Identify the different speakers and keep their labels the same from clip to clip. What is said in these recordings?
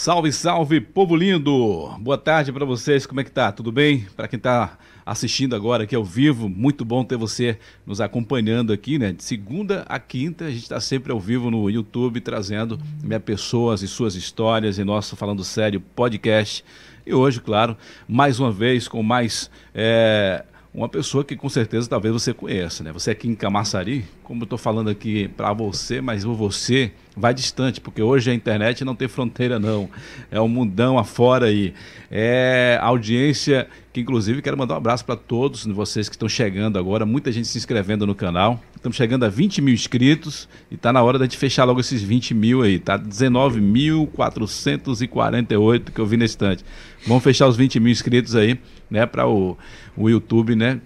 Speaker 1: Salve, salve, povo lindo! Boa tarde para vocês, como é que tá? Tudo bem? Para quem tá assistindo agora aqui ao vivo, muito bom ter você nos acompanhando aqui, né? De segunda a quinta, a gente está sempre ao vivo no YouTube, trazendo minha pessoas e suas histórias em nosso Falando Sério podcast. E hoje, claro, mais uma vez com mais é, uma pessoa que com certeza talvez você conheça, né? Você aqui em Camaçari, como eu estou falando aqui para você, mas o você vai distante, porque hoje a internet não tem fronteira não, é um mundão afora aí. É audiência que inclusive quero mandar um abraço para todos vocês que estão chegando agora, muita gente se inscrevendo no canal. Estamos chegando a 20 mil inscritos e está na hora da gente fechar logo esses 20 mil aí, tá? 19.448 que eu vi na estante. Vamos fechar os 20 mil inscritos aí, né, para o, o YouTube, né?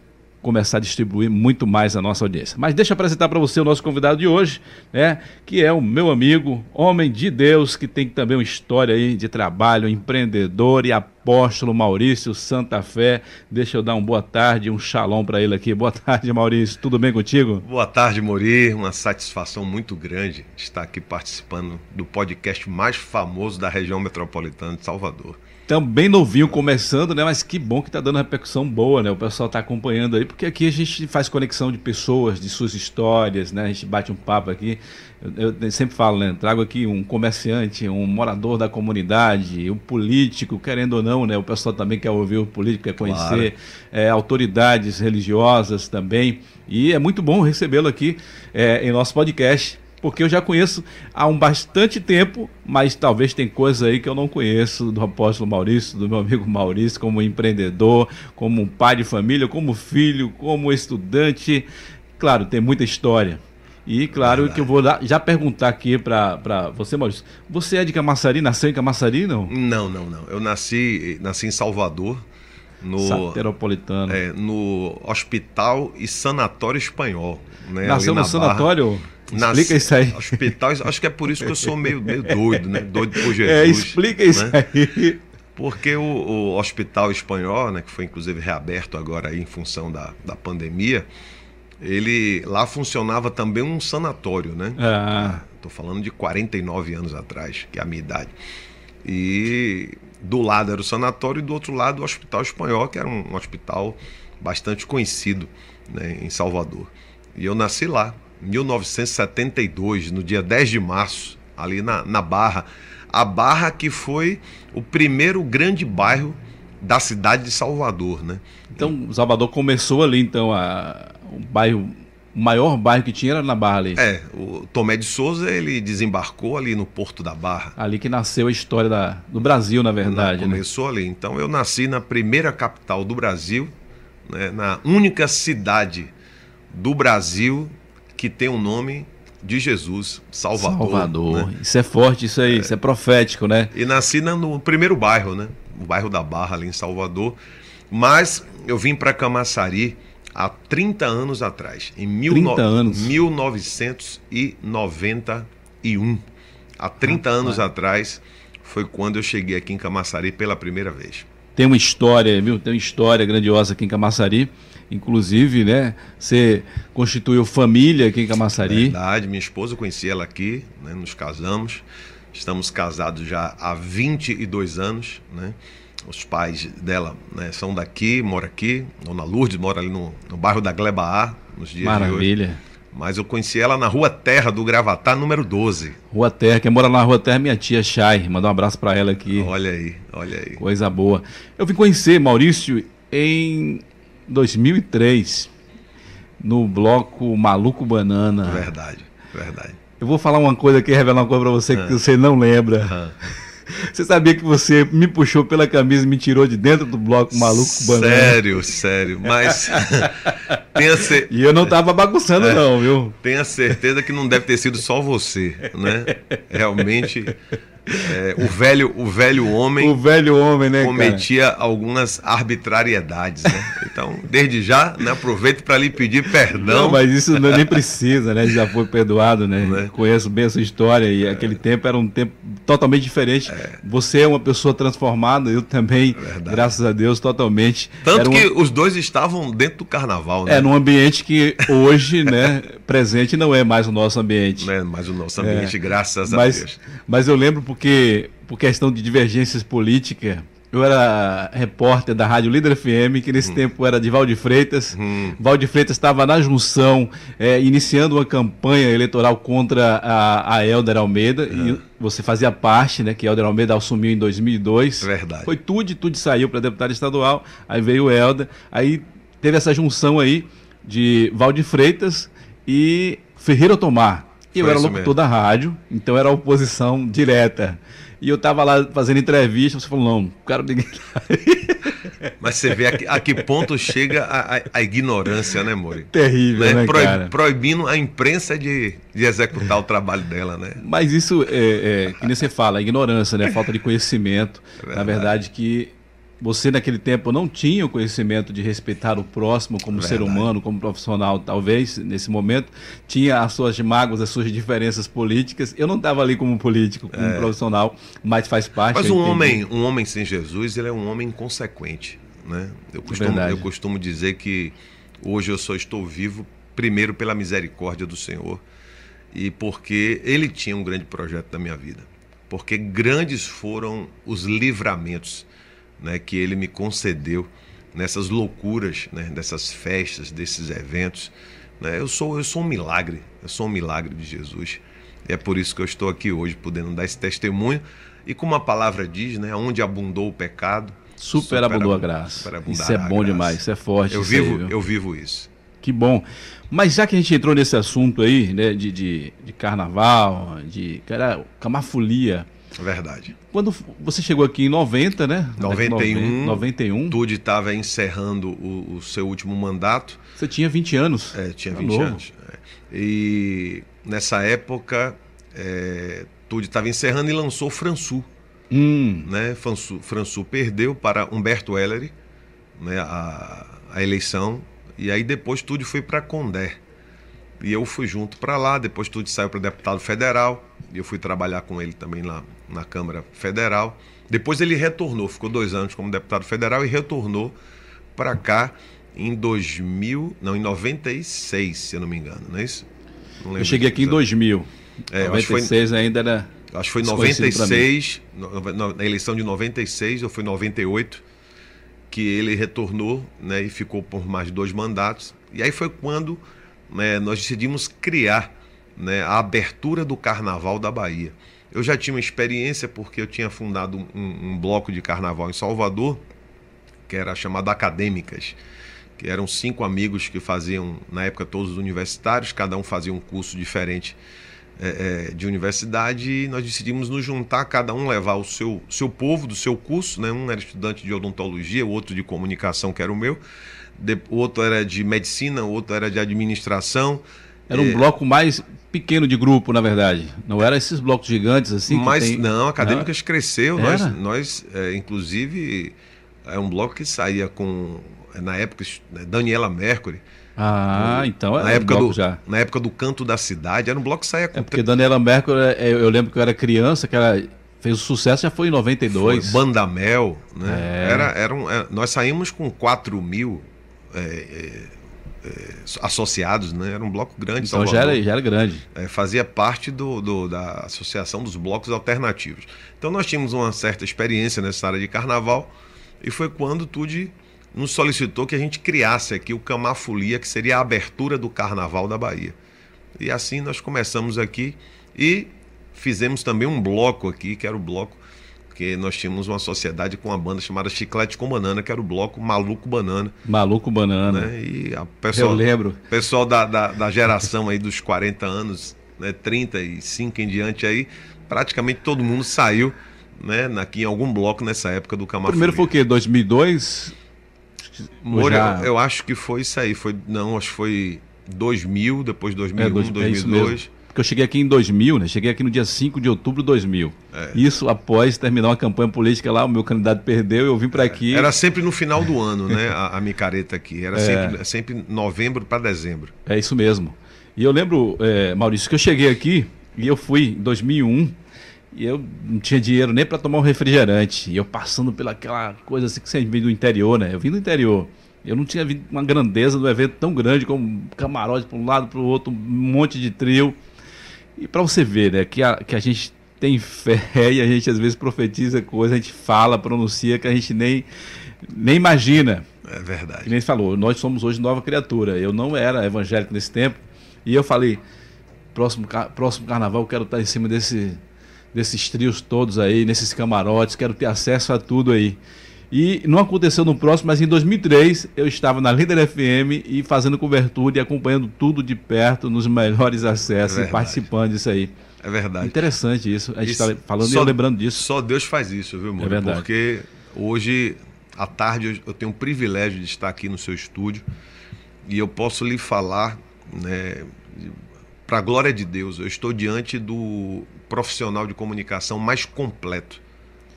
Speaker 1: começar a distribuir muito mais a nossa audiência. Mas deixa eu apresentar para você o nosso convidado de hoje, né, que é o meu amigo, homem de Deus, que tem também uma história aí de trabalho, empreendedor e apóstolo Maurício Santa Fé. Deixa eu dar uma boa tarde, um shalom para ele aqui. Boa tarde, Maurício. Tudo bem contigo?
Speaker 2: Boa tarde, Mori. Uma satisfação muito grande estar aqui participando do podcast mais famoso da região metropolitana de Salvador
Speaker 1: também novinho começando, né? Mas que bom que tá dando repercussão boa, né? O pessoal tá acompanhando aí, porque aqui a gente faz conexão de pessoas, de suas histórias, né? A gente bate um papo aqui. Eu, eu sempre falo, né? Trago aqui um comerciante, um morador da comunidade, um político, querendo ou não, né? O pessoal também quer ouvir o político, quer conhecer claro. é, autoridades religiosas também. E é muito bom recebê-lo aqui é, em nosso podcast porque eu já conheço há um bastante tempo, mas talvez tem coisas aí que eu não conheço do apóstolo Maurício, do meu amigo Maurício, como empreendedor, como um pai de família, como filho, como estudante. Claro, tem muita história. E claro que eu vou já perguntar aqui para você, Maurício. Você é de Camaçari? Nasceu em Camaçari, não?
Speaker 2: Não, não, não. Eu nasci, nasci em Salvador.
Speaker 1: No, Sateropolitano.
Speaker 2: É, no Hospital e Sanatório Espanhol.
Speaker 1: Né, Nasceu no Barra. sanatório?
Speaker 2: Nas, explica isso aí. Hospitais, acho que é por isso que eu sou meio, meio doido, né? Doido por é, Jesus.
Speaker 1: É, explica isso né? aí.
Speaker 2: Porque o, o, Hospital Espanhol, né, que foi inclusive reaberto agora aí em função da, da pandemia, ele lá funcionava também um sanatório, né? Ah. Tô falando de 49 anos atrás, que é a minha idade. E do lado era o sanatório e do outro lado o Hospital Espanhol, que era um, hospital bastante conhecido né, em Salvador. E eu nasci lá, 1972, no dia 10 de março, ali na, na Barra. A Barra que foi o primeiro grande bairro da cidade de Salvador, né?
Speaker 1: Então, Salvador começou ali, então, a, o bairro o maior bairro que tinha era na Barra ali.
Speaker 2: É, o Tomé de Souza, ele desembarcou ali no Porto da Barra.
Speaker 1: Ali que nasceu a história da, do Brasil, na verdade.
Speaker 2: Na, né? começou né? ali. Então eu nasci na primeira capital do Brasil, né, na única cidade do Brasil que tem o um nome de Jesus, Salvador.
Speaker 1: Salvador. Né? Isso é forte, isso aí, é. isso é profético, né?
Speaker 2: E nasci no primeiro bairro, né? O bairro da Barra, ali em Salvador. Mas eu vim para Camaçari há 30 anos atrás, em mil 30 no... anos. 1991. Há 30 Rapaz. anos atrás foi quando eu cheguei aqui em Camaçari pela primeira vez.
Speaker 1: Tem uma história, viu? Tem uma história grandiosa aqui em Camaçari. Inclusive, né? Você constituiu família aqui em Camaçari.
Speaker 2: Verdade, minha esposa, eu conheci ela aqui, né, nos casamos. Estamos casados já há 22 anos, né? Os pais dela né, são daqui, mora aqui. Dona Lourdes mora ali no, no bairro da Gleba nos dias
Speaker 1: Maravilha.
Speaker 2: de hoje. Mas eu conheci ela na Rua Terra do Gravatá, número 12.
Speaker 1: Rua Terra, quem mora na Rua Terra é minha tia Chay. Mandar um abraço para ela aqui.
Speaker 2: Olha aí, olha aí.
Speaker 1: Coisa boa. Eu vim conhecer Maurício em 2003, no bloco Maluco Banana.
Speaker 2: Verdade, verdade.
Speaker 1: Eu vou falar uma coisa aqui, revelar uma coisa para você que você não lembra. Você sabia que você me puxou pela camisa e me tirou de dentro do bloco maluco
Speaker 2: banana? Sério, sério. Mas
Speaker 1: tenha cer... E eu não tava bagunçando, é, não, viu?
Speaker 2: Tenha certeza que não deve ter sido só você, né? Realmente é, o, velho, o velho homem.
Speaker 1: O velho homem, né?
Speaker 2: Cometia cara? algumas arbitrariedades, né? Então, desde já, né, aproveito para lhe pedir perdão.
Speaker 1: Não, mas isso nem precisa, né? Já foi perdoado, né? né? Conheço bem a sua história e é. aquele tempo era um tempo totalmente diferente. É. Você é uma pessoa transformada, eu também, graças a Deus, totalmente.
Speaker 2: Tanto que os dois estavam dentro do carnaval,
Speaker 1: né? É, num ambiente que hoje, né, presente não é mais o nosso ambiente.
Speaker 2: Não é mais o nosso ambiente, é. graças
Speaker 1: mas,
Speaker 2: a Deus.
Speaker 1: Mas eu lembro porque, por questão de divergências políticas, eu era repórter da Rádio Líder FM, que nesse hum. tempo era de Valde Freitas. Hum. Valde Freitas estava na junção, é, iniciando uma campanha eleitoral contra a, a Helder Almeida. É. E você fazia parte, né? Que Helder Almeida assumiu em 2002.
Speaker 2: Verdade.
Speaker 1: Foi tudo, tudo saiu para deputado estadual. Aí veio o Helder. Aí teve essa junção aí de Valde Freitas e Ferreira Tomar. E eu era locutor mesmo. da rádio, então era oposição direta. E eu tava lá fazendo entrevista, você falou, não, quero ninguém
Speaker 2: Mas você vê a que, a que ponto chega a, a, a, ignorância, né, Mori?
Speaker 1: Terrível, né, né
Speaker 2: cara? Proibindo a imprensa de, de executar o trabalho dela, né?
Speaker 1: Mas isso, é, é, que nem você fala, a ignorância, né? Falta de conhecimento. É Na verdade, que você naquele tempo não tinha o conhecimento de respeitar o próximo como Verdade. ser humano, como profissional, talvez nesse momento tinha as suas mágoas, as suas diferenças políticas. Eu não estava ali como político, como é. profissional, mas faz parte.
Speaker 2: Mas um homem, um homem sem Jesus, ele é um homem inconsequente, né? Eu costumo, eu costumo dizer que hoje eu só estou vivo primeiro pela misericórdia do Senhor e porque Ele tinha um grande projeto na minha vida, porque grandes foram os livramentos né, que ele me concedeu nessas loucuras, né, dessas festas, desses eventos. Né? Eu, sou, eu sou um milagre, eu sou um milagre de Jesus. E é por isso que eu estou aqui hoje, podendo dar esse testemunho. E como a palavra diz, né, onde abundou o pecado,
Speaker 1: superabundou a graça. Isso é bom demais, isso é forte.
Speaker 2: Eu vivo, aí, eu vivo isso.
Speaker 1: Que bom. Mas já que a gente entrou nesse assunto aí, né, de, de, de carnaval, de cara, camafolia,
Speaker 2: Verdade.
Speaker 1: Quando você chegou aqui em 90, né?
Speaker 2: 91.
Speaker 1: 91.
Speaker 2: Tude estava encerrando o, o, seu último mandato.
Speaker 1: Você tinha 20 anos.
Speaker 2: É, tinha 20 tá anos. É. E nessa época, é, Tude estava encerrando e lançou Françu. Hum. Né? Françu, Françu perdeu para Humberto Ellery né, a, a eleição. E aí depois Tude foi para Condé. E eu fui junto para lá, depois Tude saiu para deputado federal. E eu fui trabalhar com ele também lá na Câmara Federal. Depois ele retornou, ficou dois anos como deputado federal e retornou para cá em 2000, não, em 96, se eu não me engano, não é isso?
Speaker 1: Não eu cheguei aqui em 2000. É, 96 foi, ainda era.
Speaker 2: Acho que foi 96, na eleição de 96 ou foi 98, que ele retornou né, e ficou por mais dois mandatos. E aí foi quando né, nós decidimos criar né, a abertura do Carnaval da Bahia. Eu já tinha uma experiência porque eu tinha fundado um, um bloco de carnaval em Salvador, que era chamado Acadêmicas, que eram cinco amigos que faziam, na época, todos universitários, cada um fazia um curso diferente é, é, de universidade, e nós decidimos nos juntar, cada um levar o seu, seu povo do seu curso, né? um era estudante de odontologia, o outro de comunicação, que era o meu, o outro era de medicina, o outro era de administração.
Speaker 1: Era um é... bloco mais pequeno de grupo, na verdade. Não era esses blocos gigantes assim.
Speaker 2: Mas tem... não, Acadêmicas não. cresceu. Era? Nós, nós é, inclusive, é um bloco que saía com, na época, né, Daniela Mercury.
Speaker 1: Ah,
Speaker 2: no,
Speaker 1: então
Speaker 2: na época do já. Na época do Canto da Cidade, era um bloco que saía com.
Speaker 1: É porque Daniela Mercury, é, eu lembro que eu era criança, que ela fez o sucesso, já foi em 92.
Speaker 2: Foi Bandamel, né? É. Era, era um, é, nós saímos com 4 mil. É, é, associados, né? Era um bloco grande.
Speaker 1: Então já era, já era grande.
Speaker 2: É, fazia parte do, do, da Associação dos Blocos Alternativos. Então nós tínhamos uma certa experiência nessa área de carnaval e foi quando Tude nos solicitou que a gente criasse aqui o Camafolia, que seria a abertura do Carnaval da Bahia. E assim nós começamos aqui e fizemos também um bloco aqui, que era o bloco porque nós tínhamos uma sociedade com uma banda chamada Chiclete com Banana, que era o bloco Maluco Banana.
Speaker 1: Maluco Banana.
Speaker 2: Né? E a pessoal,
Speaker 1: Eu lembro.
Speaker 2: pessoal da, da, da, geração aí dos 40 anos, né, 35 em diante aí, praticamente todo mundo saiu né, aqui em algum bloco nessa época do Camafuria.
Speaker 1: Primeiro foi o quê? 2002?
Speaker 2: Moura, já... eu, eu acho que foi isso aí. Foi, não, acho que foi 2000, depois 2001, é, dois, 2002.
Speaker 1: É porque eu cheguei aqui em 2000, né? Cheguei aqui no dia 5 de outubro de 2000. É. Isso após terminar uma campanha política lá, o meu candidato perdeu, eu vim para aqui.
Speaker 2: Era sempre no final do ano, né? A, a micareta aqui. Era é. sempre, sempre novembro para dezembro.
Speaker 1: É isso mesmo. E eu lembro, é, Maurício, que eu cheguei aqui e eu fui em 2001 e eu não tinha dinheiro nem para tomar um refrigerante. E eu passando pelaquela coisa assim que você vem do interior, né? Eu vim do interior. Eu não tinha visto uma grandeza do evento tão grande como camarote para um lado, para o outro, um monte de trio. E para você ver, né, que a, que a gente tem fé e a gente às vezes profetiza coisas, a gente fala, pronuncia que a gente nem, nem imagina.
Speaker 2: É verdade.
Speaker 1: Que nem falou, nós somos hoje nova criatura. Eu não era evangélico nesse tempo e eu falei, próximo, próximo carnaval eu quero estar em cima desse, desses trios todos aí, nesses camarotes, quero ter acesso a tudo aí. E não aconteceu no próximo, mas em 2003 eu estava na Líder FM e fazendo cobertura e acompanhando tudo de perto, nos melhores acessos é e participando disso aí.
Speaker 2: É verdade.
Speaker 1: Interessante isso. A gente está falando só, e eu lembrando disso.
Speaker 2: Só Deus faz isso, viu, mano? É verdade. Porque hoje, à tarde, eu tenho o privilégio de estar aqui no seu estúdio e eu posso lhe falar, né, para a glória de Deus, eu estou diante do profissional de comunicação mais completo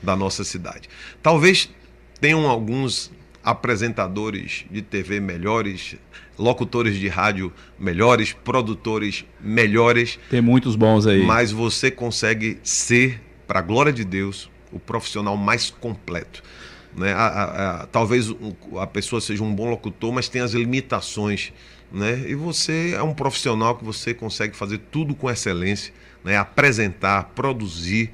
Speaker 2: da nossa cidade. Talvez tenham alguns apresentadores de TV melhores, locutores de rádio melhores, produtores melhores.
Speaker 1: Tem muitos bons aí.
Speaker 2: Mas você consegue ser, para a glória de Deus, o profissional mais completo. Né? A, a, a, talvez a pessoa seja um bom locutor, mas tem as limitações. Né? E você é um profissional que você consegue fazer tudo com excelência, né? apresentar, produzir.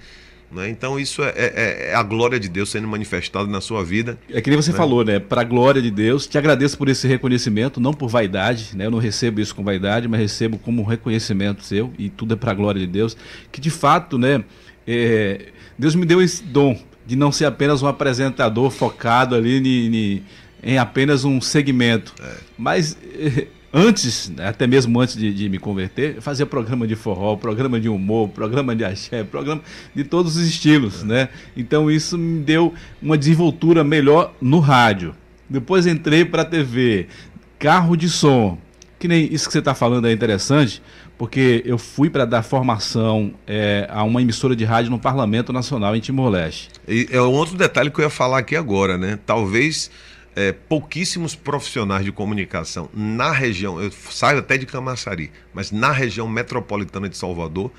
Speaker 2: Né? Então, isso é, é, é, a glória de Deus sendo manifestada na sua vida.
Speaker 1: É que nem você né? falou, né? Para a glória de Deus. Te agradeço por esse reconhecimento, não por vaidade, né? Eu não recebo isso com vaidade, mas recebo como reconhecimento seu, e tudo é para a glória de Deus. Que de fato, né? É, Deus me deu esse dom de não ser apenas um apresentador focado ali em, em apenas um segmento. É. Mas antes, né, até mesmo antes de, de, me converter, fazia programa de forró, programa de humor, programa de axé, programa de todos os estilos, é. né? Então isso me deu uma desenvoltura melhor no rádio. Depois entrei para a TV, carro de som. Que nem isso que você está falando é interessante, porque eu fui para dar formação é, a uma emissora de rádio no Parlamento Nacional em Timor-Leste.
Speaker 2: É um outro detalhe que eu ia falar aqui agora, né? Talvez é, pouquíssimos profissionais de comunicação na região, eu saio até de Camaçari, mas na região metropolitana de Salvador,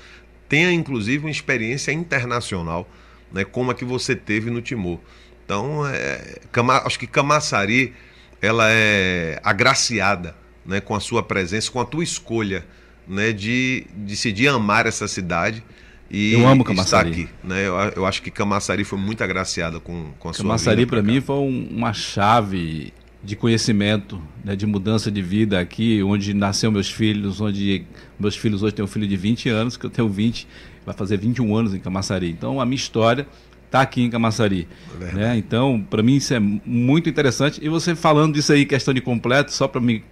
Speaker 2: tenha inclusive uma experiência internacional, né, como a que você teve no Timor. Então, é, acho que Camaçari ela é agraciada né, com a sua presença, com a tua escolha né, de decidir amar essa cidade e
Speaker 1: eu amo Camaçari.
Speaker 2: aqui, né? Eu, eu, acho que Camaçari foi muito agraciada com, com a Camaçari,
Speaker 1: sua Camaçari para mim foi um, uma chave de conhecimento, né, de mudança de vida aqui, onde nasceu meus filhos, onde meus filhos hoje têm um filho de 20 anos, que eu tenho 20, vai fazer 21 anos em Camaçari. Então a minha história está aqui em Camaçari. Né? Então, para mim isso é muito interessante. E você falando disso aí, questão de completo, só para me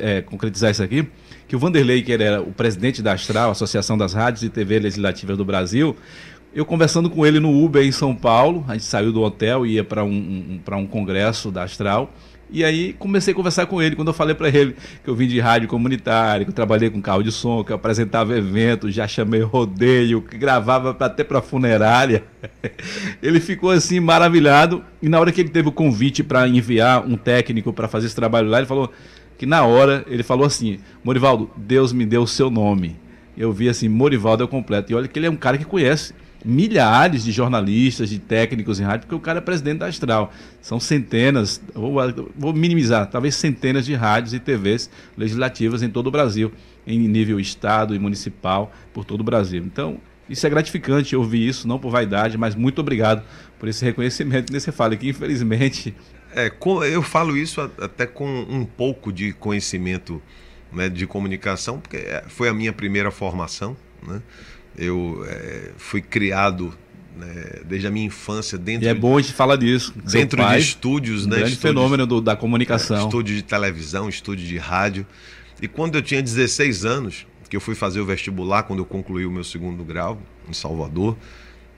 Speaker 1: é, concretizar isso aqui, que o Vanderlei, que era o presidente da Astral, Associação das Rádios e TV Legislativas do Brasil, eu conversando com ele no Uber em São Paulo, a gente saiu do hotel e ia para um, um, um congresso da Astral. E aí comecei a conversar com ele. Quando eu falei para ele que eu vim de rádio comunitária, que eu trabalhei com carro de som, que eu apresentava eventos, já chamei rodeio, que gravava até para funerária, ele ficou assim maravilhado. E na hora que ele teve o convite para enviar um técnico para fazer esse trabalho lá, ele falou: que na hora ele falou assim: Morivaldo, Deus me deu o seu nome. Eu vi assim: Morivaldo é o completo. E olha que ele é um cara que conhece milhares de jornalistas, de técnicos em rádio, porque o cara é presidente da Astral. São centenas, vou, vou minimizar, talvez centenas de rádios e TVs legislativas em todo o Brasil, em nível estado e municipal, por todo o Brasil. Então, isso é gratificante ouvir isso, não por vaidade, mas muito obrigado por esse reconhecimento que você fala, que infelizmente
Speaker 2: é, eu falo isso até com um pouco de conhecimento né, de comunicação, porque é, foi a minha primeira formação. Né? Eu é, fui criado né, desde a minha infância dentro.
Speaker 1: E é bom a gente falar disso.
Speaker 2: Dentro pai, de estúdios, um né?
Speaker 1: Grande
Speaker 2: estúdios,
Speaker 1: fenômeno do, da comunicação. É,
Speaker 2: estúdio de televisão, estúdio de rádio. E quando eu tinha 16 anos, que eu fui fazer o vestibular, quando eu concluí o meu segundo grau em Salvador,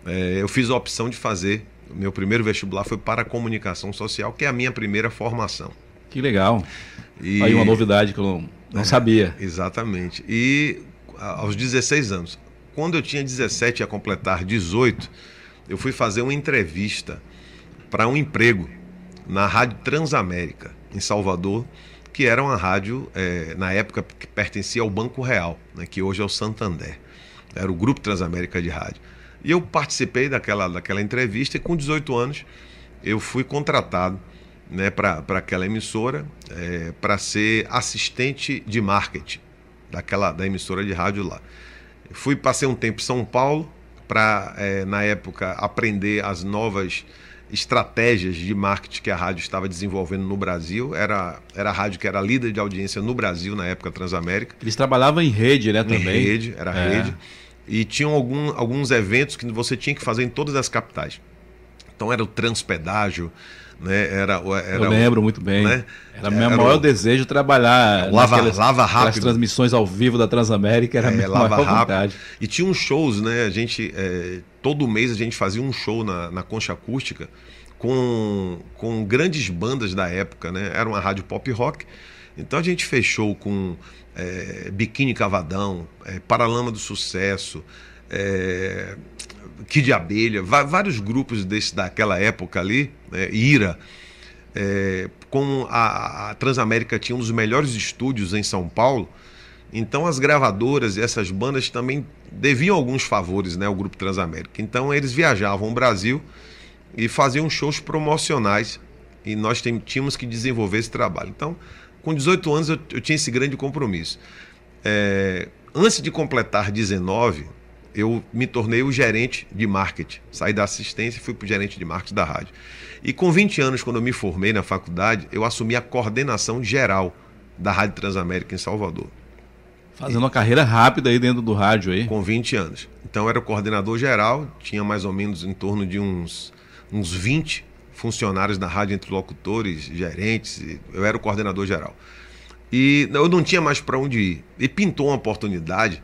Speaker 2: é, eu fiz a opção de fazer meu primeiro vestibular foi para comunicação social, que é a minha primeira formação.
Speaker 1: Que legal. E... Aí uma novidade que eu não, não é, sabia.
Speaker 2: Exatamente. E aos 16 anos, quando eu tinha 17 a completar 18, eu fui fazer uma entrevista para um emprego na Rádio Transamérica, em Salvador, que era uma rádio, é, na época, que pertencia ao Banco Real, né, que hoje é o Santander. Era o Grupo Transamérica de Rádio. E eu participei daquela, daquela entrevista e com 18 anos eu fui contratado né, para aquela emissora é, para ser assistente de marketing daquela, da emissora de rádio lá. Fui, passei um tempo em São Paulo, para, é, na época, aprender as novas estratégias de marketing que a rádio estava desenvolvendo no Brasil. Era, era a rádio que era líder de audiência no Brasil na época Transamérica.
Speaker 1: Eles trabalhavam em rede, né, também?
Speaker 2: Em rede, era é. rede. E tinham algum, alguns eventos que você tinha que fazer em todas as capitais. Então era o transpedágio, né? Era, era
Speaker 1: Eu lembro
Speaker 2: o,
Speaker 1: muito bem. Né? Era meu era maior o, desejo trabalhar
Speaker 2: lava, naquelas, lava rápido.
Speaker 1: transmissões ao vivo da Transamérica, era é, minha lava maior rápido. vontade.
Speaker 2: E tinha uns shows, né? A gente, é, todo mês a gente fazia um show na, na Concha Acústica com, com grandes bandas da época, né? Era uma rádio pop rock. Então a gente fechou com é, Biquíni Cavadão, é, Paralama do Sucesso, é, Kid Abelha, vários grupos desse, daquela época ali, né, Ira. É, como a, a, Transamérica tinha um dos melhores estúdios em São Paulo, então as gravadoras e essas bandas também deviam alguns favores né, ao Grupo Transamérica. Então eles viajavam ao Brasil e faziam shows promocionais e nós tínhamos que desenvolver esse trabalho. Então, com 18 anos eu, eu tinha esse grande compromisso. É, antes de completar 19, eu me tornei o gerente de marketing. Saí da assistência e fui para o gerente de marketing da rádio. E com 20 anos, quando eu me formei na faculdade, eu assumi a coordenação geral da Rádio Transamérica em Salvador.
Speaker 1: Fazendo uma carreira rápida aí dentro do rádio aí.
Speaker 2: Com 20 anos. Então eu era o coordenador geral, tinha mais ou menos em torno de uns, uns 20 funcionários da rádio, entre locutores, gerentes, eu era o coordenador geral. E eu não tinha mais para onde ir. E pintou uma oportunidade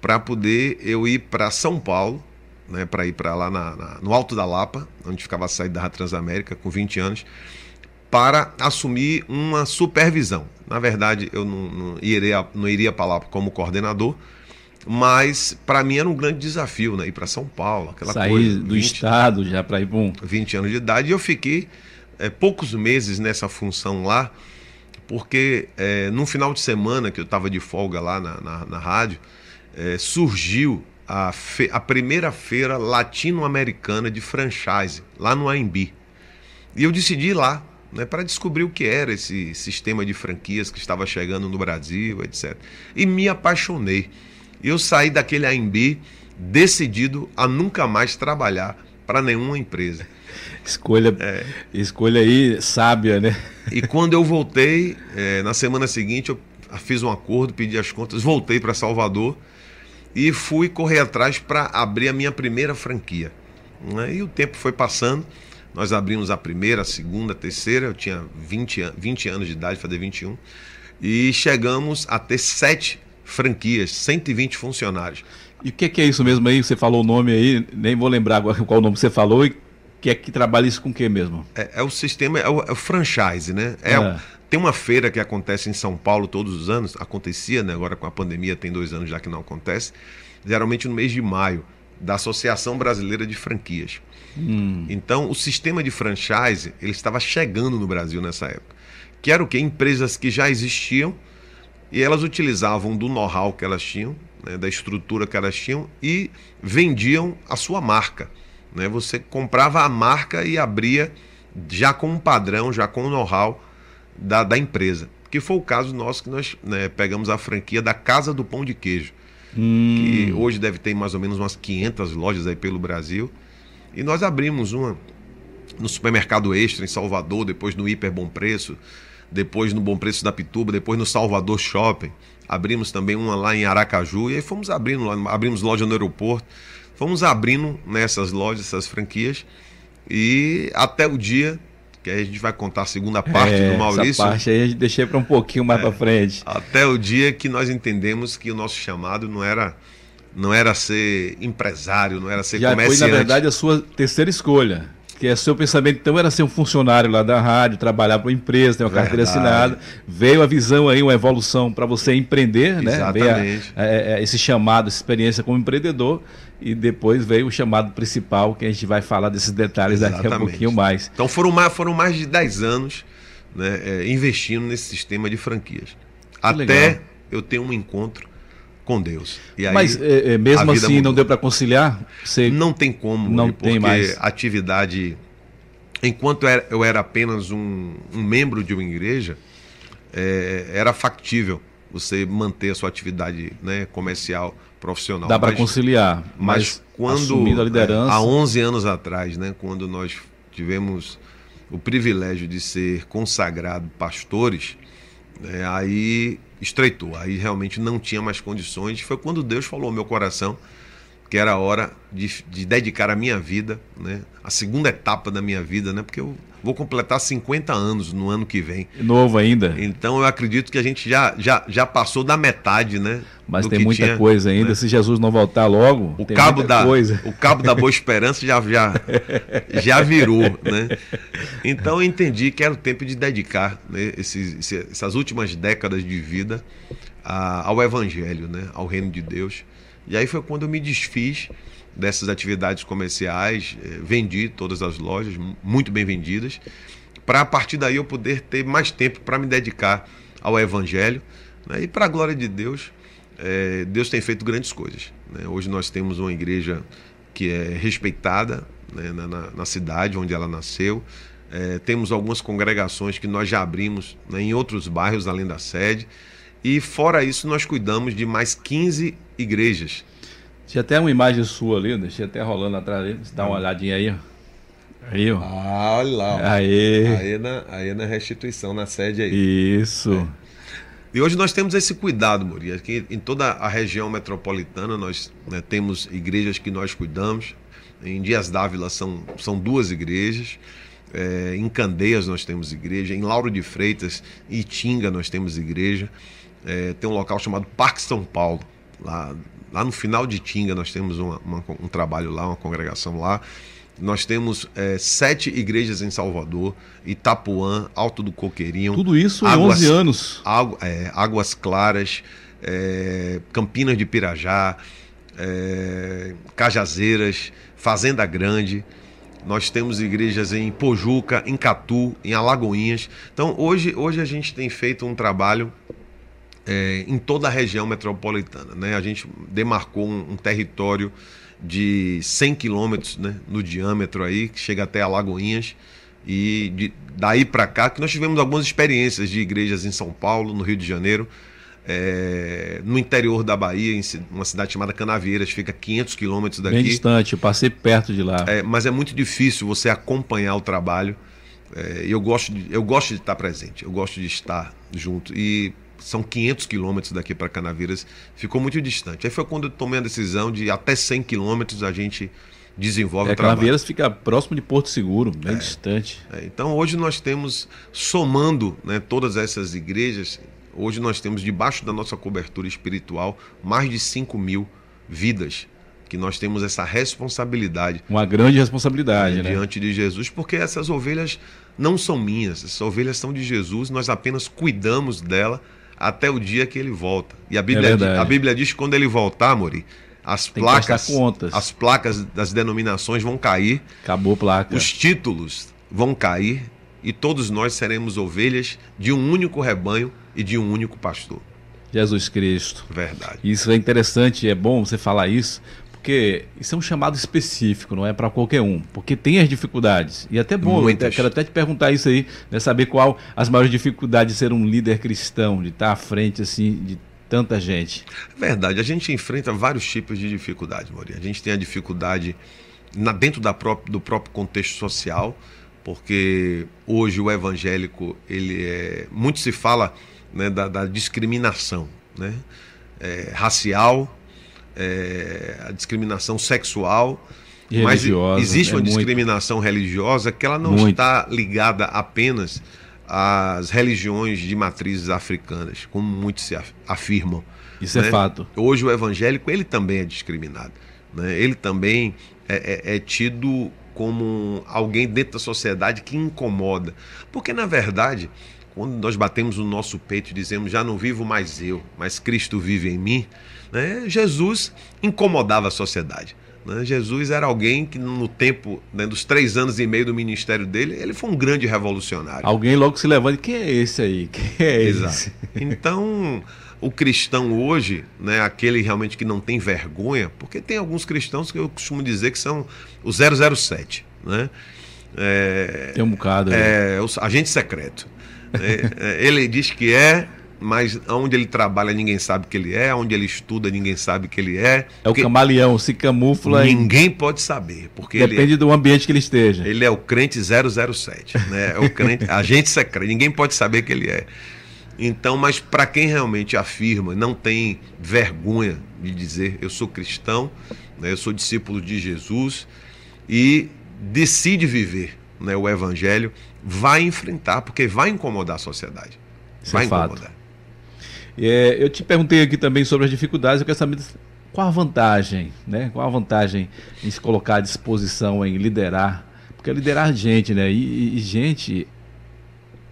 Speaker 2: para poder eu ir para São Paulo, né, para ir para lá na, na, no Alto da Lapa, onde ficava a saída da Transamérica, com 20 anos, para assumir uma supervisão. Na verdade, eu não, não iria, não iria para lá como coordenador, mas para mim era um grande desafio, né? Ir para São Paulo, aquela
Speaker 1: Sair
Speaker 2: coisa.
Speaker 1: do 20, estado já para ir para um...
Speaker 2: 20 anos de idade. E eu fiquei é, poucos meses nessa função lá, porque é, num final de semana que eu estava de folga lá na, na, na rádio, é, surgiu a, fe, a primeira feira latino-americana de franchise, lá no AMB. E eu decidi ir lá, né, para descobrir o que era esse sistema de franquias que estava chegando no Brasil, etc. E me apaixonei. Eu saí daquele AMB decidido a nunca mais trabalhar para nenhuma empresa.
Speaker 1: Escolha, é. escolha aí sábia, né?
Speaker 2: E quando eu voltei, é, na semana seguinte, eu fiz um acordo, pedi as contas, voltei para Salvador e fui correr atrás para abrir a minha primeira franquia. Né? E o tempo foi passando, nós abrimos a primeira, a segunda, a terceira, eu tinha 20, 20 anos de idade, fazer 21, e chegamos a ter sete franquias, 120 funcionários.
Speaker 1: E o que, que, é isso mesmo aí? Você falou o nome aí, nem vou lembrar qual nome você falou, e que é que trabalha isso com o que mesmo?
Speaker 2: É, é, o sistema, é o, é o franchise, né? É, é. Tem uma feira que acontece em São Paulo todos os anos, acontecia, né? agora com a pandemia tem dois anos já que não acontece, geralmente no mês de maio, da Associação Brasileira de Franquias. Hum. Então, o sistema de franchise ele estava chegando no Brasil nessa época. Que era o que? Empresas que já existiam e elas utilizavam do know-how que elas tinham, né? da estrutura que elas tinham e vendiam a sua marca. Né? Você comprava a marca e abria já com um padrão, já com um know-how da, da empresa. Que foi o caso nosso que nós né, pegamos a franquia da Casa do Pão de Queijo, hum. que hoje deve ter mais ou menos umas 500 lojas aí pelo Brasil. E nós abrimos uma no supermercado Extra em Salvador, depois no Hiper Bom Preço, depois no Bom Preço da Pituba, depois no Salvador Shopping. Abrimos também uma lá em Aracaju e aí fomos abrindo, abrimos loja no aeroporto. Fomos abrindo nessas lojas, essas franquias e até o dia que aí a gente vai contar a segunda parte é, do Maurício.
Speaker 1: Essa parte aí a gente deixei para um pouquinho mais é, para frente.
Speaker 2: Até o dia que nós entendemos que o nosso chamado não era não era ser empresário, não era ser Já comerciante.
Speaker 1: foi, na verdade, a sua terceira escolha. Que é seu pensamento, então, era ser um funcionário lá da rádio, trabalhar para uma empresa, ter uma carteira assinada. Veio a visão aí, uma evolução para você empreender, né? Exatamente. A, a, a, esse chamado, essa experiência como empreendedor e depois veio o chamado principal, que a gente vai falar desses detalhes Exatamente. daqui a pouquinho mais.
Speaker 2: Então foram mais, foram mais de 10 anos né, é, investindo nesse sistema de franquias. Que Até legal. eu ter um encontro com Deus.
Speaker 1: Aí, Mas é, é, mesmo assim mudou. não deu para conciliar?
Speaker 2: Você... Não tem como,
Speaker 1: não porque tem mais.
Speaker 2: atividade. Enquanto eu era, eu era apenas um, um, membro de uma igreja, é, era factível você manter a sua atividade né, comercial profissional.
Speaker 1: Dá para conciliar, mas, mas quando
Speaker 2: a liderança... há 11 anos atrás, né, quando nós tivemos o privilégio de ser consagrado pastores, né, aí estreitou, aí realmente não tinha mais condições. Foi quando Deus falou ao meu coração que era a hora de, de, dedicar a minha vida, né, a segunda etapa da minha vida, né, porque eu vou completar 50 anos no ano que vem.
Speaker 1: Novo ainda.
Speaker 2: Então eu acredito que a gente já, já, já passou da metade, né?
Speaker 1: Mas tem muita tinha, coisa ainda. Né? Se Jesus não voltar logo,
Speaker 2: o cabo da coisa. o cabo da boa esperança já já já virou, né? Então eu entendi que era o tempo de dedicar né, esses, essas últimas décadas de vida a, ao Evangelho, né? Ao reino de Deus. E aí foi quando eu me desfiz dessas atividades comerciais, eh, vendi todas as lojas, muito bem vendidas, para a partir daí eu poder ter mais tempo para me dedicar ao Evangelho. Né? E para a glória de Deus, é, Deus tem feito grandes coisas. Né? Hoje nós temos uma igreja que é respeitada né, na, na, na, cidade onde ela nasceu. É, temos algumas congregações que nós já abrimos né, em outros bairros além da sede. E fora isso, nós cuidamos de mais 15 igrejas.
Speaker 1: Tinha até uma imagem sua ali, deixei até rolando atrás dele. Dá uma olhadinha aí, ó.
Speaker 2: Aí, ó. Ah, olha lá. Ó.
Speaker 1: Aí.
Speaker 2: Aí na, aí na restituição, na sede aí.
Speaker 1: Isso. É.
Speaker 2: E hoje nós temos esse cuidado, Muri. Aqui em toda a região metropolitana nós né, temos igrejas que nós cuidamos. Em Dias Dávila são, são duas igrejas. É, em Candeias nós temos igreja. Em Lauro de Freitas e Itinga nós temos igreja. É, tem um local chamado Parque São Paulo. Lá, lá no final de Tinga nós temos uma, uma, um trabalho lá, uma congregação lá. Nós temos é, sete igrejas em Salvador, Itapuã, Alto do Coqueirinho.
Speaker 1: Tudo isso em Águas, 11 anos.
Speaker 2: Água, é, Águas Claras, é, Campinas de Pirajá, é, Cajazeiras, Fazenda Grande. Nós temos igrejas em Pojuca, em Catu, em Alagoinhas. Então, hoje, hoje a gente tem feito um trabalho é, em toda a região metropolitana. Né? A gente demarcou um, um território de 100 quilômetros né, no diâmetro aí, que chega até Alagoinhas. E de, daí para cá, que nós tivemos algumas experiências de igrejas em São Paulo, no Rio de Janeiro, é, no interior da Bahia, em uma cidade chamada Canavieiras, fica 500 quilômetros daqui.
Speaker 1: Bem distante, eu passei perto de lá.
Speaker 2: É, mas é muito difícil você acompanhar o trabalho. É, eu, gosto de, eu gosto de estar presente, eu gosto de estar junto. E são 500 quilômetros daqui para Canaveiras, ficou muito distante. Aí foi quando eu tomei a decisão de até 100 quilômetros a gente desenvolve
Speaker 1: é,
Speaker 2: o trabalho.
Speaker 1: Canaveiras fica próximo de Porto Seguro, bem é, distante.
Speaker 2: É, então hoje nós temos, somando né, todas essas igrejas, hoje nós temos debaixo da nossa cobertura espiritual mais de 5 mil vidas que nós temos essa responsabilidade.
Speaker 1: Uma grande responsabilidade, né?
Speaker 2: Diante de Jesus, porque essas ovelhas não são minhas, essas ovelhas são de Jesus, nós apenas cuidamos dela até o dia que ele volta. E a Bíblia, é a Bíblia diz que quando ele voltar, Mori, as Tem placas, as placas das denominações vão cair.
Speaker 1: Acabou placa.
Speaker 2: Os títulos vão cair e todos nós seremos ovelhas de um único rebanho e de um único pastor.
Speaker 1: Jesus Cristo.
Speaker 2: Verdade.
Speaker 1: Isso é interessante, é bom você falar isso, porque isso é um chamado específico, não é para qualquer um, porque tem as dificuldades. E até bom, Muitas. eu quero até te perguntar isso aí, né, saber qual as maiores dificuldades de ser um líder cristão, de estar à frente assim de tanta gente.
Speaker 2: Verdade, a gente enfrenta vários tipos de dificuldades, Mori. A gente tem a dificuldade na, dentro da própria, do próprio contexto social, porque hoje o evangélico, ele é. Muito se fala né, da, da discriminação né, é, racial, é, a discriminação sexual. Mas existe uma é discriminação muito. religiosa que ela não muito. está ligada apenas às religiões de matrizes africanas, como muitos se afirmam.
Speaker 1: Isso é né? é fato.
Speaker 2: Hoje o evangélico ele também é discriminado. Né? Ele também é, é, é tido como alguém dentro da sociedade que incomoda. Porque, na verdade, quando nós batemos no nosso peito e dizemos já não vivo mais eu, mas Cristo vive em mim, né? Jesus incomodava a sociedade. Né? Jesus era alguém que no tempo né, dos três anos e meio do ministério dele, ele foi um grande revolucionário.
Speaker 1: Alguém logo se levanta, quem é esse aí? Quem é Exato. esse?
Speaker 2: Então, o cristão hoje, né, aquele realmente que não tem vergonha, porque tem alguns cristãos que eu costumo dizer que são o 007, né?
Speaker 1: É, tem um bocado.
Speaker 2: É, o agente secreto. É, é, ele diz que é, mas onde ele trabalha ninguém sabe que ele é, onde ele estuda ninguém sabe que ele é.
Speaker 1: É o camaleão, se camufla.
Speaker 2: Ninguém e... pode saber, porque
Speaker 1: depende
Speaker 2: é,
Speaker 1: do ambiente que ele esteja.
Speaker 2: Ele é o crente 007, né? É o crente, agente secreto, ninguém pode saber que ele é. Então, mas para quem realmente afirma, não tem vergonha de dizer eu sou cristão, né? eu sou discípulo de Jesus e decide viver né, o evangelho, vai enfrentar, porque vai incomodar a sociedade.
Speaker 1: Isso vai é incomodar. É, eu te perguntei aqui também sobre as dificuldades, eu quero saber qual a vantagem, né? Qual a vantagem em se colocar à disposição em liderar? Porque é liderar gente, né? E, e gente,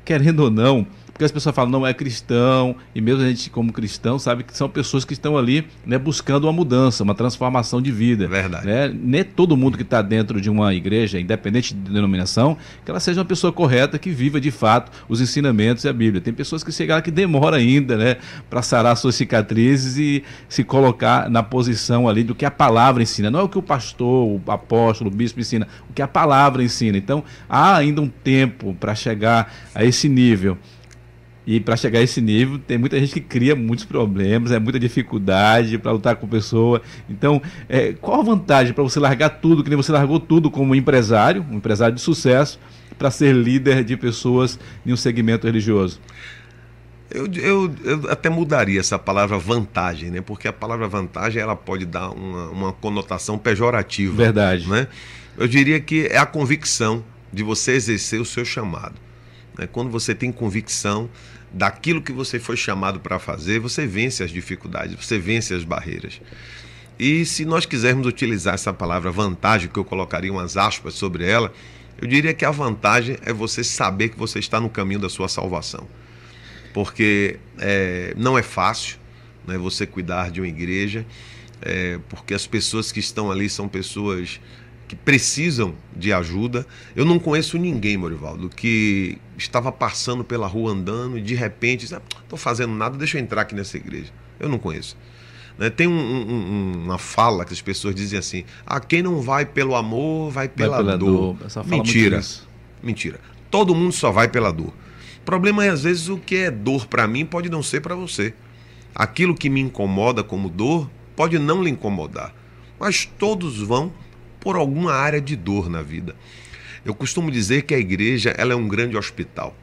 Speaker 1: querendo ou não, porque as pessoas falam, não é cristão, e mesmo a gente, como cristão, sabe que são pessoas que estão ali né, buscando uma mudança, uma transformação de vida.
Speaker 2: Verdade.
Speaker 1: Né? Nem todo mundo que está dentro de uma igreja, independente de denominação, que ela seja uma pessoa correta, que viva de fato os ensinamentos e a Bíblia. Tem pessoas que chegam lá que demora ainda né, para sarar suas cicatrizes e se colocar na posição ali do que a palavra ensina. Não é o que o pastor, o apóstolo, o bispo ensina, o que a palavra ensina. Então, há ainda um tempo para chegar a esse nível. E para chegar a esse nível, tem muita gente que cria muitos problemas, é muita dificuldade para lutar com pessoa. Então, é, qual a vantagem para você largar tudo, que nem você largou tudo como empresário, um empresário de sucesso, para ser líder de pessoas em um segmento religioso?
Speaker 2: Eu, eu, eu, até mudaria essa palavra vantagem, né? Porque a palavra vantagem ela pode dar uma, uma conotação pejorativa.
Speaker 1: Verdade.
Speaker 2: Né? Eu diria que é a convicção de você exercer o seu chamado. Né? Quando você tem convicção daquilo que você foi chamado para fazer, você vence as dificuldades, você vence as barreiras. E se nós quisermos utilizar essa palavra vantagem, que eu colocaria umas aspas sobre ela, eu diria que a vantagem é você saber que você está no caminho da sua salvação. Porque é, não é fácil né, você cuidar de uma igreja, é, porque as pessoas que estão ali são pessoas que precisam de ajuda. Eu não conheço ninguém, Morivaldo, que estava passando pela rua andando e de repente, estou ah, fazendo nada, deixa eu entrar aqui nessa igreja. Eu não conheço. Né? Tem um, um, uma fala que as pessoas dizem assim: ah, quem não vai pelo amor, vai pela, vai pela dor. dor. Mentira. Mentira. Todo mundo só vai pela dor. O problema é, às vezes, o que é dor para mim pode não ser para você. Aquilo que me incomoda como dor pode não lhe incomodar. Mas todos vão por alguma área de dor na vida. Eu costumo dizer que a igreja ela é um grande hospital.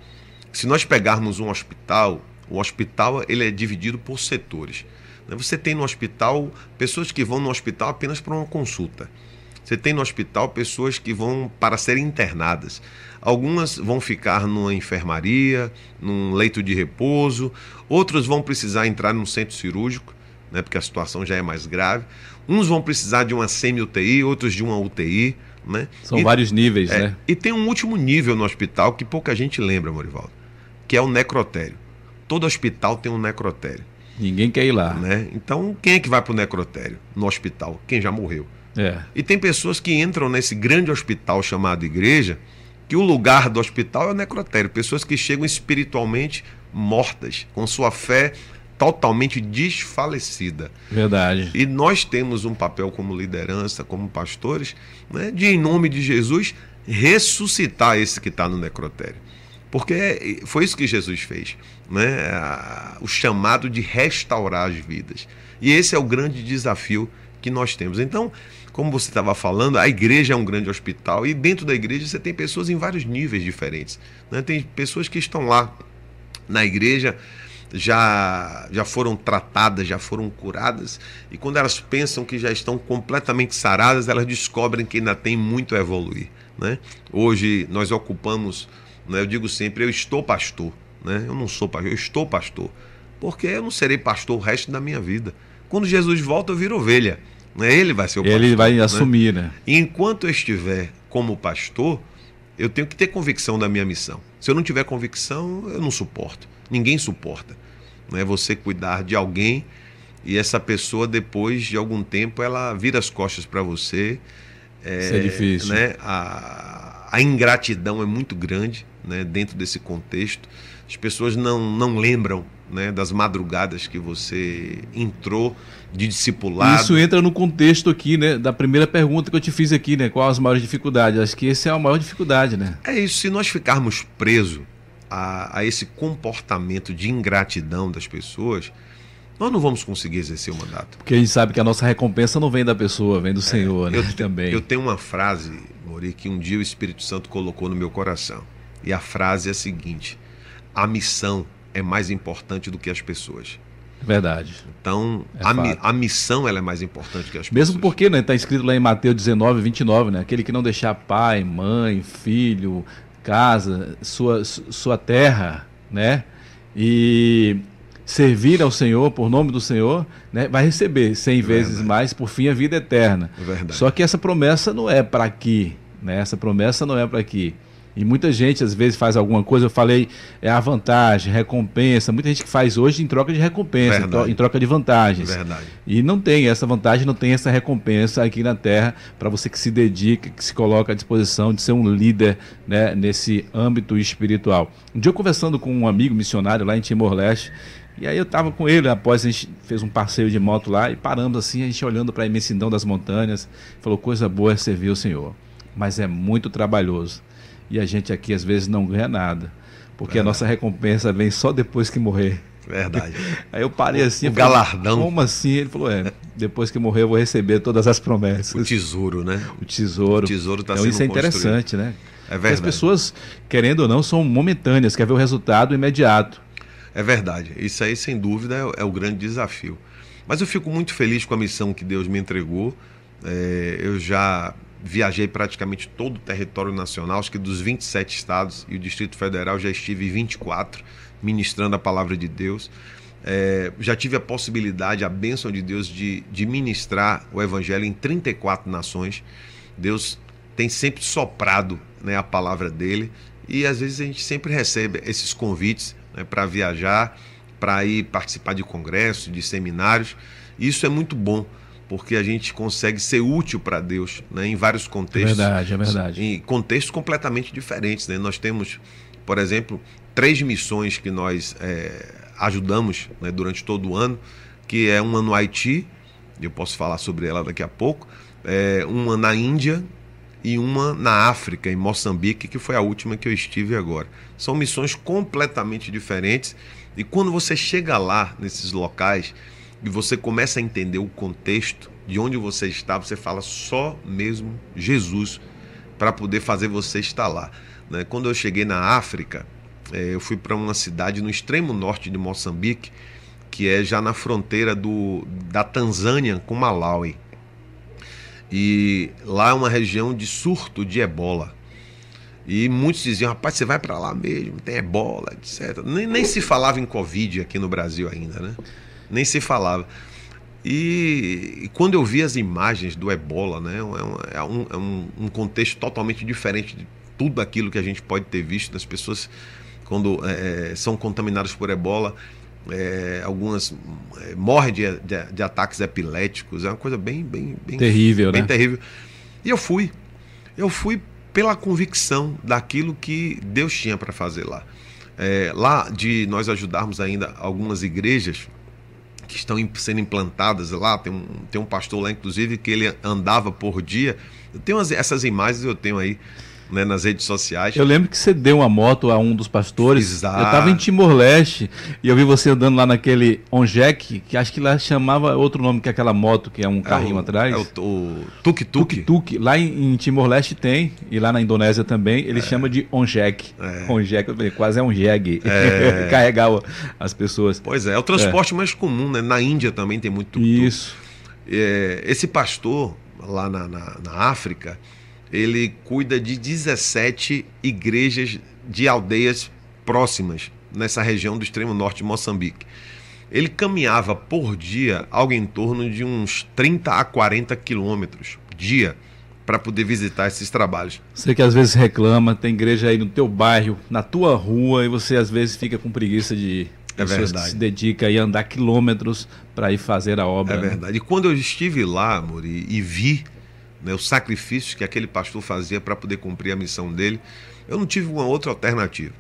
Speaker 2: Se nós pegarmos um hospital, o hospital ele é dividido por setores. Você tem no hospital pessoas que vão no hospital apenas para uma consulta. Você tem no hospital pessoas que vão para serem internadas. Algumas vão ficar numa enfermaria, num leito de repouso, outros vão precisar entrar num centro cirúrgico, né, porque a situação já é mais grave. Uns vão precisar de uma semi-UTI, outros de uma UTI. Né?
Speaker 1: São e, vários níveis, é, né?
Speaker 2: E tem um último nível no hospital que pouca gente lembra, Morivaldo, que é o necrotério. Todo hospital tem um necrotério.
Speaker 1: Ninguém quer ir lá.
Speaker 2: Né? Então, quem é que vai para o necrotério no hospital? Quem já morreu.
Speaker 1: É.
Speaker 2: E tem pessoas que entram nesse grande hospital chamado igreja, que o lugar do hospital é o necrotério. Pessoas que chegam espiritualmente mortas, com sua fé totalmente desfalecida.
Speaker 1: Verdade.
Speaker 2: E nós temos um papel como liderança, como pastores, né, de, em nome de Jesus, ressuscitar esse que está no necrotério. Porque foi isso que Jesus fez, né? o chamado de restaurar as vidas. E esse é o grande desafio que nós temos. Então, como você estava falando, a igreja é um grande hospital e dentro da igreja você tem pessoas em vários níveis diferentes. Né? Tem pessoas que estão lá na igreja já, já foram tratadas, já foram curadas, e quando elas pensam que já estão completamente saradas, elas descobrem que ainda tem muito a evoluir. Né? Hoje nós ocupamos, né, eu digo sempre, eu estou pastor, né? eu não sou pastor, eu estou pastor, porque eu não serei pastor o resto da minha vida. Quando Jesus volta, eu viro ovelha. Né? Ele vai ser o
Speaker 1: pastor. Ele vai né? assumir, né?
Speaker 2: E enquanto eu estiver como pastor, eu tenho que ter convicção da minha missão. Se eu não tiver convicção, eu não suporto. Ninguém suporta. Né? Você cuidar de alguém e essa pessoa, depois de algum tempo, ela vira as costas para você.
Speaker 1: É, Isso é difícil.
Speaker 2: Né? A, a ingratidão é muito grande né? dentro desse contexto. As pessoas não, não lembram né, das madrugadas que você entrou de discipulado.
Speaker 1: Isso entra no contexto aqui, né, da primeira pergunta que eu te fiz aqui, né, quais as maiores dificuldades? Acho que essa é a maior dificuldade, né?
Speaker 2: É isso. Se nós ficarmos presos a, a esse comportamento de ingratidão das pessoas, nós não vamos conseguir exercer o mandato.
Speaker 1: Porque a gente sabe que a nossa recompensa não vem da pessoa, vem do é, Senhor, né?
Speaker 2: Eu,
Speaker 1: também.
Speaker 2: Eu tenho uma frase, Mori, que um dia o Espírito Santo colocou no meu coração. E a frase é a seguinte: a missão é mais importante do que as pessoas.
Speaker 1: Verdade.
Speaker 2: Então, é a, mi, a, missão ela é mais importante que as
Speaker 1: pessoas. Mesmo porque está né, escrito lá em Mateus 19, 29, né? Aquele que não deixar pai, mãe, filho, casa, sua, sua terra, né? E servir ao Senhor, por nome do Senhor, né, vai receber cem vezes mais, por fim, a vida eterna.
Speaker 2: Verdade.
Speaker 1: Só que essa promessa não é para aqui, né? Essa promessa não é para aqui. E muita gente às vezes faz alguma coisa, eu falei, é a vantagem, recompensa. Muita gente que faz hoje em troca de recompensa, Verdade. em troca de vantagens.
Speaker 2: Verdade.
Speaker 1: E não tem essa vantagem, não tem essa recompensa aqui na Terra para você que se dedica, que se coloca à disposição de ser um líder né, nesse âmbito espiritual. Um dia eu conversando com um amigo missionário lá em Timor-Leste, e aí eu estava com ele, após a gente fez um passeio de moto lá e paramos assim, a gente olhando para a imensidão das montanhas, falou, coisa boa é servir o Senhor, mas é muito trabalhoso e a gente aqui às vezes não ganha nada, porque a nossa recompensa vem só depois que morrer.
Speaker 2: Verdade.
Speaker 1: Aí eu parei assim.
Speaker 2: O, falei, galardão.
Speaker 1: Como assim? Ele falou: é, depois que morrer eu vou receber todas as promessas.
Speaker 2: O tesouro, né?
Speaker 1: O tesouro.
Speaker 2: O tesouro está
Speaker 1: então,
Speaker 2: sendo
Speaker 1: Isso é interessante, né?
Speaker 2: É verdade. Porque
Speaker 1: as pessoas, querendo ou não, são momentâneas, quer ver o resultado imediato.
Speaker 2: É verdade. Isso aí, sem dúvida, é, é o grande desafio. Mas eu fico muito feliz com a missão que Deus me entregou. É, eu já viajei praticamente todo o território nacional, acho que dos 27 estados e o Distrito Federal já estive em 24, ministrando a palavra de Deus. É, já tive a possibilidade, a bênção de Deus, de, de ministrar o Evangelho em 34 nações. Deus tem sempre soprado né, a palavra dele e às vezes a gente sempre recebe esses convites né, para viajar, para ir participar de congressos, de seminários. Isso é muito bom porque a gente consegue ser útil para Deus né, em vários contextos.
Speaker 1: É verdade, é verdade.
Speaker 2: Em contextos completamente diferentes. Né? Nós temos, por exemplo, três missões que nós é, ajudamos né, durante todo o ano, que é uma no Haiti, eu posso falar sobre ela daqui a pouco, é, uma na Índia e uma na África, em Moçambique, que foi a última que eu estive agora. São missões completamente diferentes e quando você chega lá, nesses locais, e você começa a entender o contexto de onde você está, você fala só mesmo Jesus para poder fazer você estar lá. Né? Quando eu cheguei na África, é, eu fui para uma cidade no extremo norte de Moçambique, que é já na fronteira do, da Tanzânia com Malawi. E lá é uma região de surto de ebola. E muitos diziam, rapaz, você vai para lá mesmo, tem ebola, etc. Nem, nem se falava em Covid aqui no Brasil ainda, né? Nem se falava. E, e, quando eu vi as imagens do ebola, né, é, um, é, um, é um, um, contexto totalmente diferente de tudo aquilo que a gente pode ter visto das pessoas quando é, é são contaminadas por ebola. É, algumas é, morrem de, de, de, ataques epiléticos, é uma coisa bem, bem, bem
Speaker 1: terrível,
Speaker 2: bem
Speaker 1: né?
Speaker 2: terrível. E eu fui, eu fui pela convicção daquilo que Deus tinha para fazer lá. Lá de nós ajudarmos ainda algumas igrejas que estão sendo implantadas lá. Tem um, tem um pastor lá, inclusive, que ele andava por dia. Eu tenho essas imagens, eu tenho aí né, nas redes sociais.
Speaker 1: Eu lembro que você deu uma moto a um dos pastores.
Speaker 2: Exato.
Speaker 1: Eu estava em Timor-Leste e eu vi você andando lá naquele Onjek, que acho que lá chamava outro nome que aquela moto, que é um carrinho
Speaker 2: é o,
Speaker 1: atrás.
Speaker 2: É o tuk-tuk.
Speaker 1: Tuk-tuk. Lá em, em Timor-Leste tem, e lá na Indonésia também, ele é. chama de Onjek. É. Onjek, quase é um jegue. É. Carregar as pessoas.
Speaker 2: Pois é, é o transporte é. mais comum, né? Na Índia também tem muito
Speaker 1: tuk-tuk. Isso.
Speaker 2: É, esse pastor lá na, na, na África, ele cuida de 17 igrejas de aldeias próximas nessa região do extremo norte de Moçambique. Ele caminhava por dia algo em torno de uns 30 a 40 quilômetros dia para poder visitar esses trabalhos.
Speaker 1: Você que às vezes reclama, tem igreja aí no teu bairro, na tua rua, e você às vezes fica com preguiça de ir.
Speaker 2: É verdade.
Speaker 1: se dedica a andar quilômetros para ir fazer a obra.
Speaker 2: É né? verdade. Né? E quando eu estive lá, e, e vi né, os sacrifícios que aquele pastor fazia para poder cumprir a missão dele, eu não tive uma outra alternativa.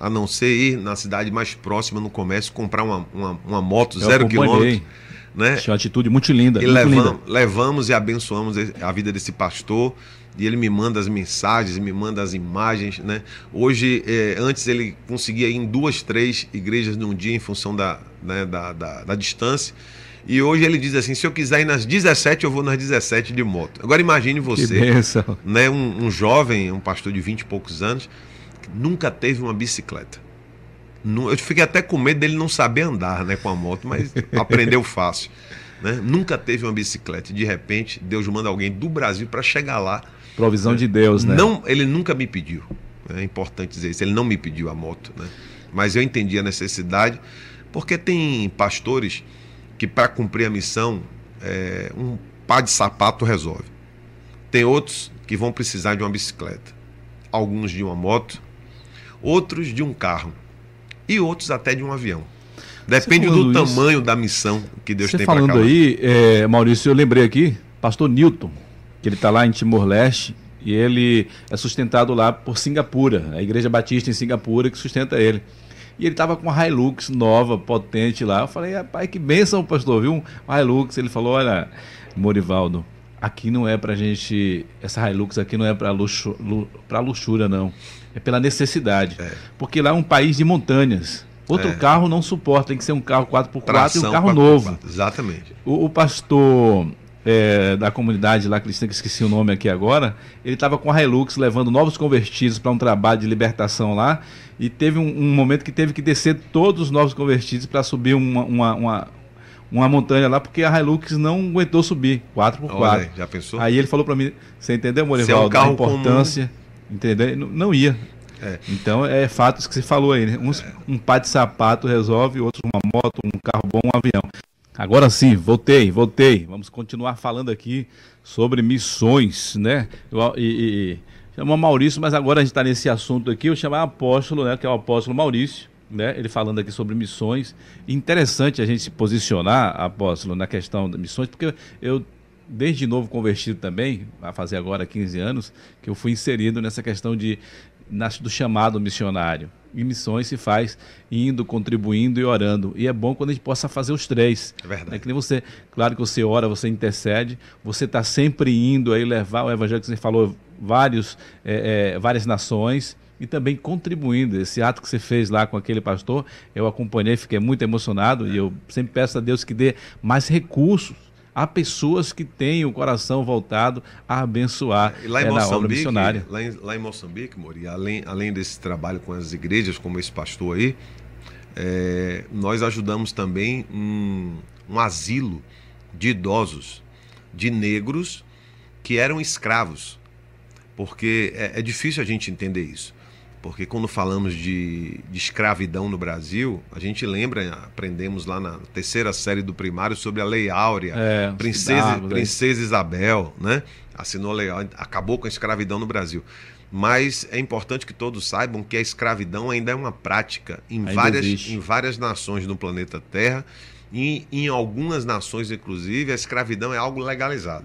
Speaker 2: A não ser ir na cidade mais próxima, no comércio, comprar uma, uma, uma moto eu zero quilômetro
Speaker 1: Né? Tinha uma atitude muito linda.
Speaker 2: E
Speaker 1: muito
Speaker 2: levamos,
Speaker 1: linda.
Speaker 2: levamos e abençoamos a vida desse pastor. E ele me manda as mensagens, me manda as imagens. Né? Hoje, eh, antes ele conseguia ir em duas, três igrejas num dia em função da, né, da, da, da distância. E hoje ele diz assim: se eu quiser ir nas 17, eu vou nas 17 de moto. Agora imagine você, né, um, um, jovem, um pastor de 20 e poucos anos, que nunca teve uma bicicleta. Eu fiquei até com medo dele não saber andar né, com a moto, mas aprendeu fácil. Né? Nunca teve uma bicicleta. De repente, Deus manda alguém do Brasil para chegar lá.
Speaker 1: Provisão né? de Deus, né?
Speaker 2: Não, ele nunca me pediu. É importante dizer isso. Ele não me pediu a moto. Né? Mas eu entendi a necessidade, porque tem pastores que, para cumprir a missão, é, um par de sapato resolve. Tem outros que vão precisar de uma bicicleta, alguns de uma moto, outros de um carro e outros até de um avião. Depende do tamanho da missão que Deus tem
Speaker 1: para falando aí, é, Maurício, eu lembrei aqui, pastor Newton, que ele está lá em Timor-Leste, e ele é sustentado lá por Singapura, a Igreja Batista em Singapura que sustenta ele. E ele estava com uma Hilux nova, potente lá. Eu falei, rapaz, que benção, pastor, viu? Uma Hilux. Ele falou, olha, Morivaldo, aqui não é pra gente. Essa Hilux aqui não é pra, luxu, pra luxúria, não. É pela necessidade. É. Porque lá é um país de montanhas. Outro é. carro não suporta, tem que ser um carro 4x4 Tração e um carro 4x4. novo.
Speaker 2: Exatamente.
Speaker 1: O, o pastor é, da comunidade lá cristã, que esqueci o nome aqui agora, ele estava com a Hilux levando novos convertidos para um trabalho de libertação lá. E teve um, um, momento que teve que descer todos os novos convertidos para subir uma, uma, uma, uma, montanha lá, porque a Hilux não aguentou subir 4x4. Olha,
Speaker 2: já pensou?
Speaker 1: Aí ele falou para mim: Você entendeu, Morivaldo? É um carro a importância. Comum. Entendeu? Não, não ia. É. Então é fato isso que você falou aí, né? Uns, é. Um par de sapato resolve, outros uma moto, um carro bom, um avião. Agora sim, voltei, voltei. Vamos continuar falando aqui sobre missões, né? E, e, Maurício, mas agora a gente está nesse assunto aqui. Eu chamar apóstolo, né? Que é o apóstolo Maurício, né? Ele falando aqui sobre missões. Interessante a gente se posicionar, apóstolo, na questão das missões, porque eu desde novo convertido também, vai fazer agora 15 anos, que eu fui inserido nessa questão de do chamado missionário. E missões se faz indo, contribuindo e orando. E é bom quando a gente possa fazer os três.
Speaker 2: É verdade. É
Speaker 1: que nem você, claro que você ora, você intercede, você está sempre indo aí levar o evangelho que você falou, vários, é, é, várias nações e também contribuindo. Esse ato que você fez lá com aquele pastor, eu acompanhei, fiquei muito emocionado e eu sempre peço a Deus que dê mais recursos há pessoas que têm o coração voltado a abençoar
Speaker 2: e lá em é, Moçambique. Lá em, lá em Moçambique, Mori, além, além desse trabalho com as igrejas, como esse pastor aí, é, nós ajudamos também um, um asilo de idosos, de negros que eram escravos. Porque é, é difícil a gente entender isso porque quando falamos de, de, escravidão no Brasil, a gente lembra, aprendemos lá na terceira série do primário sobre a Lei Áurea, é, Princesa, Princesa Isabel, né? Assinou a lei, acabou com a escravidão no Brasil. Mas é importante que todos saibam que a escravidão ainda é uma prática em, várias, em várias nações no planeta Terra e em algumas nações, inclusive, a escravidão é algo legalizado.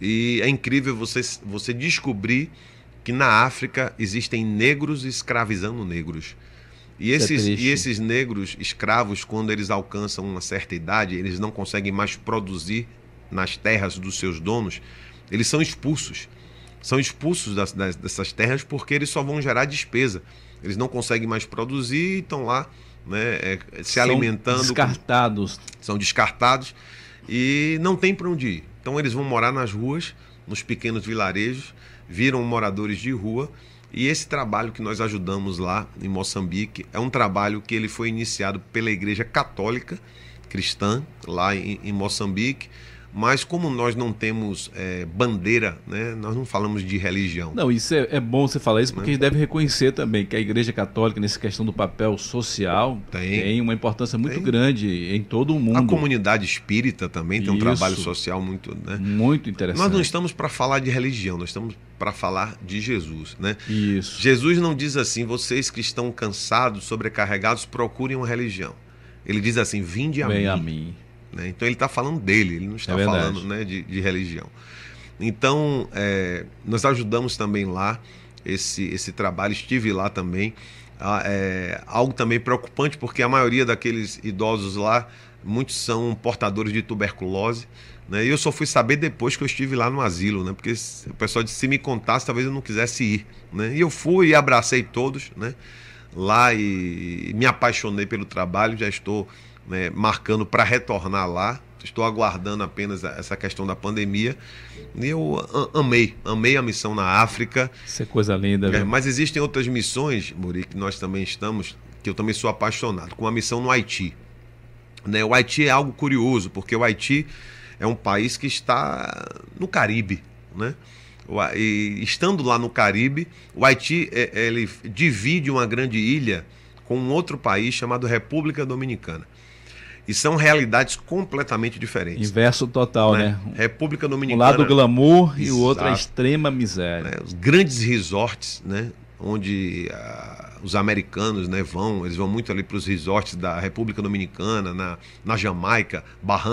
Speaker 2: E é incrível você, você descobrir que na África existem negros escravizando negros. E é esses, é e esses negros escravos, quando eles alcançam uma certa idade, eles não conseguem mais produzir nas terras dos seus donos, eles são expulsos. São expulsos das, das, dessas terras porque eles só vão gerar despesa. Eles não conseguem mais produzir e estão lá né, é, se são alimentando.
Speaker 1: Descartados.
Speaker 2: São descartados e não tem para onde ir. Então eles vão morar nas ruas, nos pequenos vilarejos viram moradores de rua. E esse trabalho que nós ajudamos lá em Moçambique é um trabalho que ele foi iniciado pela Igreja Católica Cristã lá em, em Moçambique mas como nós não temos é, bandeira, né, nós não falamos de religião.
Speaker 1: Não, isso é, é bom você falar isso, porque né? a gente deve reconhecer também que a Igreja Católica, nessa questão do papel social, tem, tem uma importância muito tem. grande em todo o mundo. A
Speaker 2: comunidade espírita também tem isso. um trabalho social muito. Né?
Speaker 1: Muito interessante.
Speaker 2: Nós não estamos para falar de religião, nós estamos para falar de Jesus. Né?
Speaker 1: Isso.
Speaker 2: Jesus não diz assim, vocês que estão cansados, sobrecarregados, procurem uma religião. Ele diz assim, vinde a
Speaker 1: Vem
Speaker 2: mim.
Speaker 1: a mim
Speaker 2: né? Então ele está falando dele, ele não está é falando né, de, de, religião. Então é, nós ajudamos também lá esse, esse trabalho, estive lá também. Ah, é, algo também preocupante, porque a maioria daqueles idosos lá muitos são portadores de tuberculose. Né? E eu só fui saber depois que eu estive lá no asilo, né? porque o pessoal disse se me contasse, talvez eu não quisesse ir. Né? E eu fui e abracei todos né? lá e me apaixonei pelo trabalho, já estou né, marcando para retornar lá. Estou aguardando apenas essa questão da pandemia. E eu amei, amei a missão na África.
Speaker 1: Isso é coisa linda,
Speaker 2: é, Mas existem outras missões, Muri, que nós também estamos, que eu também sou apaixonado, com a missão no Haiti. Né? O Haiti é algo curioso, porque o Haiti é um país que está no Caribe, né? E estando lá no Caribe, o Haiti é, ele divide uma grande ilha com um outro país chamado República Dominicana. E são realidades completamente diferentes.
Speaker 1: Inverso total, né?
Speaker 2: né? República Dominicana.
Speaker 1: Um lado glamour exato, e o outro a extrema miséria.
Speaker 2: Né? Os grandes resorts, né? Onde uh, os americanos né, vão, eles vão muito ali para os resorts da República Dominicana, na, na Jamaica, Bahamas.